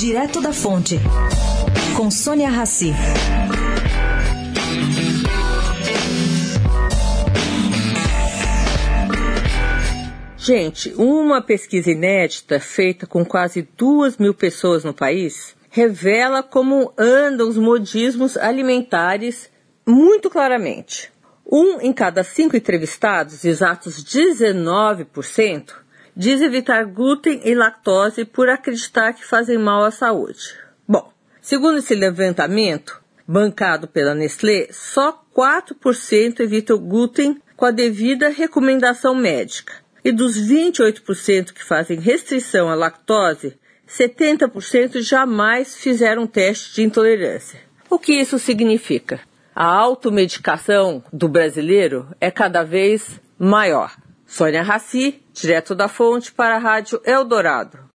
Direto da Fonte, com Sônia Rassi. Gente, uma pesquisa inédita feita com quase duas mil pessoas no país revela como andam os modismos alimentares muito claramente. Um em cada cinco entrevistados, exatos 19%, diz evitar glúten e lactose por acreditar que fazem mal à saúde. Bom, segundo esse levantamento, bancado pela Nestlé, só 4% evitam glúten com a devida recomendação médica. E dos 28% que fazem restrição à lactose, 70% jamais fizeram teste de intolerância. O que isso significa? A automedicação do brasileiro é cada vez maior. Sônia Raci, direto da fonte para a Rádio Eldorado.